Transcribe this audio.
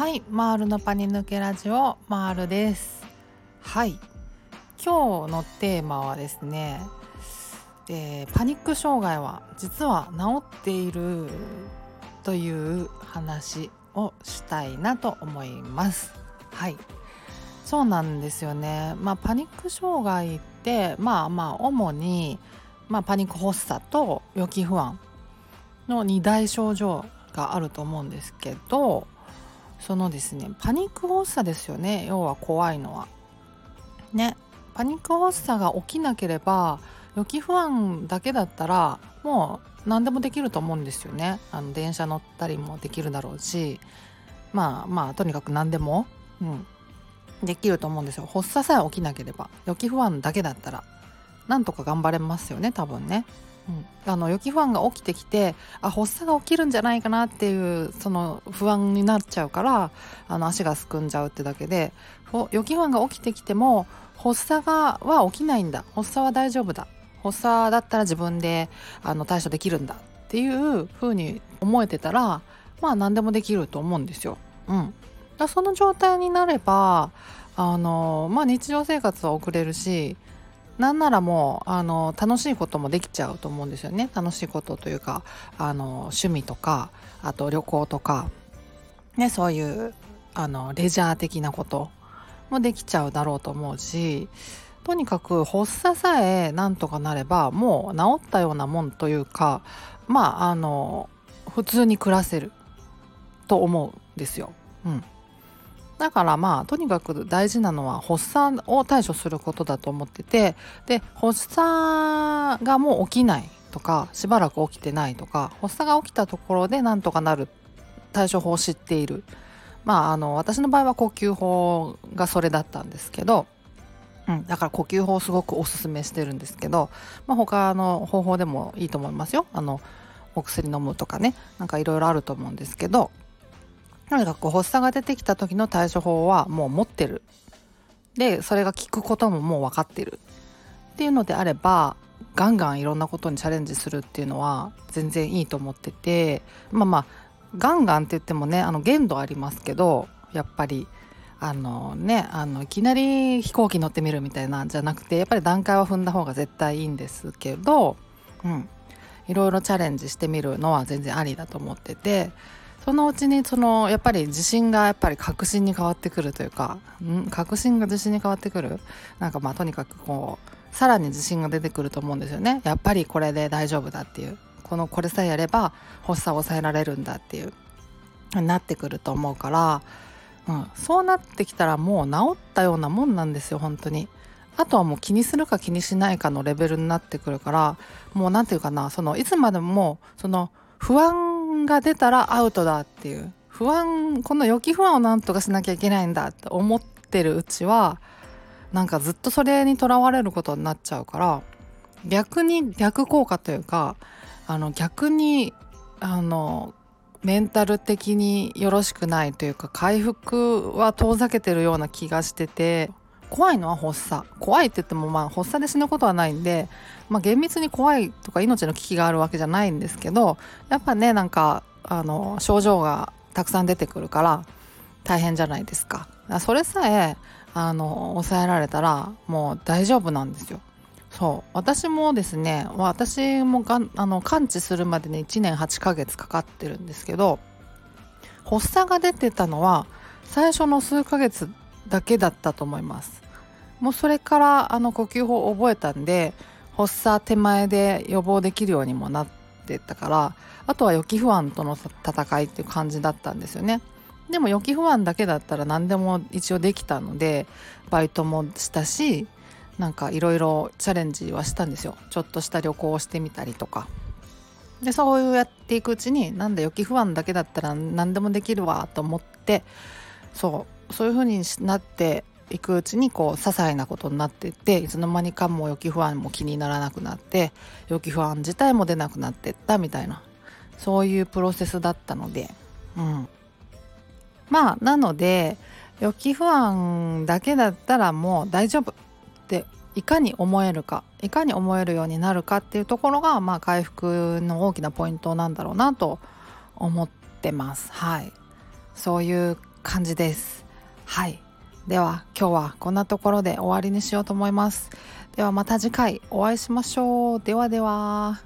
はいマールのパニ抜けラジオマールです。はい。今日のテーマはですね、えー、パニック障害は実は治っているという話をしたいなと思います。はい。そうなんですよね。まあパニック障害ってまあまあ主にまあ、パニック発作と予期不安の2大症状があると思うんですけどそのですねパニック発作ですよね要は怖いのは。ねパニック発作が起きなければ予期不安だけだったらもう何でもできると思うんですよね。あの電車乗ったりもできるだろうしまあまあとにかく何でも、うん、できると思うんですよ。発作さえ起きなければ予期不安だけだったらなんとか頑張れますよね多分ね。うん、あの予期不安が起きてきてあ発作が起きるんじゃないかなっていうその不安になっちゃうからあの足がすくんじゃうってだけで予期不安が起きてきても発作がは起きないんだ。発作は大丈夫だ。発作だったら自分であの対処できるんだっていう風に思えてたらまあ何でもできると思うんですよ。うん、だその状態になればあの、まあ、日常生活は送れるしなんならもうあの楽しいこともできちゃうと思うんですよね楽しいことというかあの趣味とかあと旅行とか、ね、そういうあのレジャー的なこともできちゃうだろうと思うしとにかく発作さえなんとかなればもう治ったようなもんというかまああの普通に暮らせると思うんですよ。うんだからまあとにかく大事なのは発作を対処することだと思っててで発作がもう起きないとかしばらく起きてないとか発作が起きたところでなんとかなる対処法を知っている。まああの私の場合は呼吸法がそれだったんですけど、うん、だから呼吸法をすごくおすすめしてるんですけど、まあ、他の方法でもいいと思いますよ。あのお薬飲むとかねなんかいろいろあると思うんですけどとにかく発作が出てきた時の対処法はもう持ってる。でそれが効くことももう分かってる。っていうのであればガンガンいろんなことにチャレンジするっていうのは全然いいと思っててまあまあガンガンって言ってもねあの限度ありますけどやっぱりあのねあのいきなり飛行機乗ってみるみたいなんじゃなくてやっぱり段階は踏んだ方が絶対いいんですけど、うん、いろいろチャレンジしてみるのは全然ありだと思っててそのうちにそのやっぱり自信がやっぱり確信に変わってくるというかん？確信が自信に変わってくる？なんかまあとにかくこうさらに自信が出てくると思うんですよね。やっぱりこれで大丈夫だっていう。このこれさえやれば発作を抑えられるんだっていう。なってくると思うから、うん、そうなってきたらもう治ったようなもんなんですよ本当に。あとはもう気にするか気にしないかのレベルになってくるからもう何て言うかなそのいつまでもその不安が出たらアウトだっていう。不安この予期不安をなんとかしなきゃいけないんだって思ってるうちはなんかずっとそれにとらわれることになっちゃうから逆に逆効果というかあの逆にあのメンタル的によろしくないというか回復は遠ざけてるような気がしてて怖いのは発作。怖いって言ってもまあ発作で死ぬことはないんで、まあ、厳密に怖いとか命の危機があるわけじゃないんですけどやっぱねなんかあの症状がたくさん出てくるから大変じゃないですか。それさえあの抑えられたらもう大丈夫なんですよ。そう。私もですね私もがあの完治するまでに1年8ヶ月かかってるんですけど発作が出てたのは最初の数ヶ月だけだったと思います。もうそれからあの呼吸法を覚えたんで発作手前で予防できるようにもなってたからあとは予期不安との戦いっていう感じだったんですよね。でも予期不安だけだったら何でも一応できたのでバイトもしたしなんかいろいろチャレンジはしたんですよ。ちょっとした旅行をしてみたりとか。でそうやっていくうちになんだ予期不安だけだったら何でもできるわと思ってそうそういう風になっていくうちにこう些細なことになっていっていつの間にかもう予期不安も気にならなくなって予期不安自体も出なくなっていったみたいなそういうプロセスだったのでうん。まあなので予期不安だけだったらもう大丈夫っていかに思えるかいかに思えるようになるかっていうところがまあ回復の大きなポイントなんだろうなと思ってます。はい。そういう感じです。はい。では今日はこんなところで終わりにしようと思います。ではまた次回お会いしましょう。ではでは。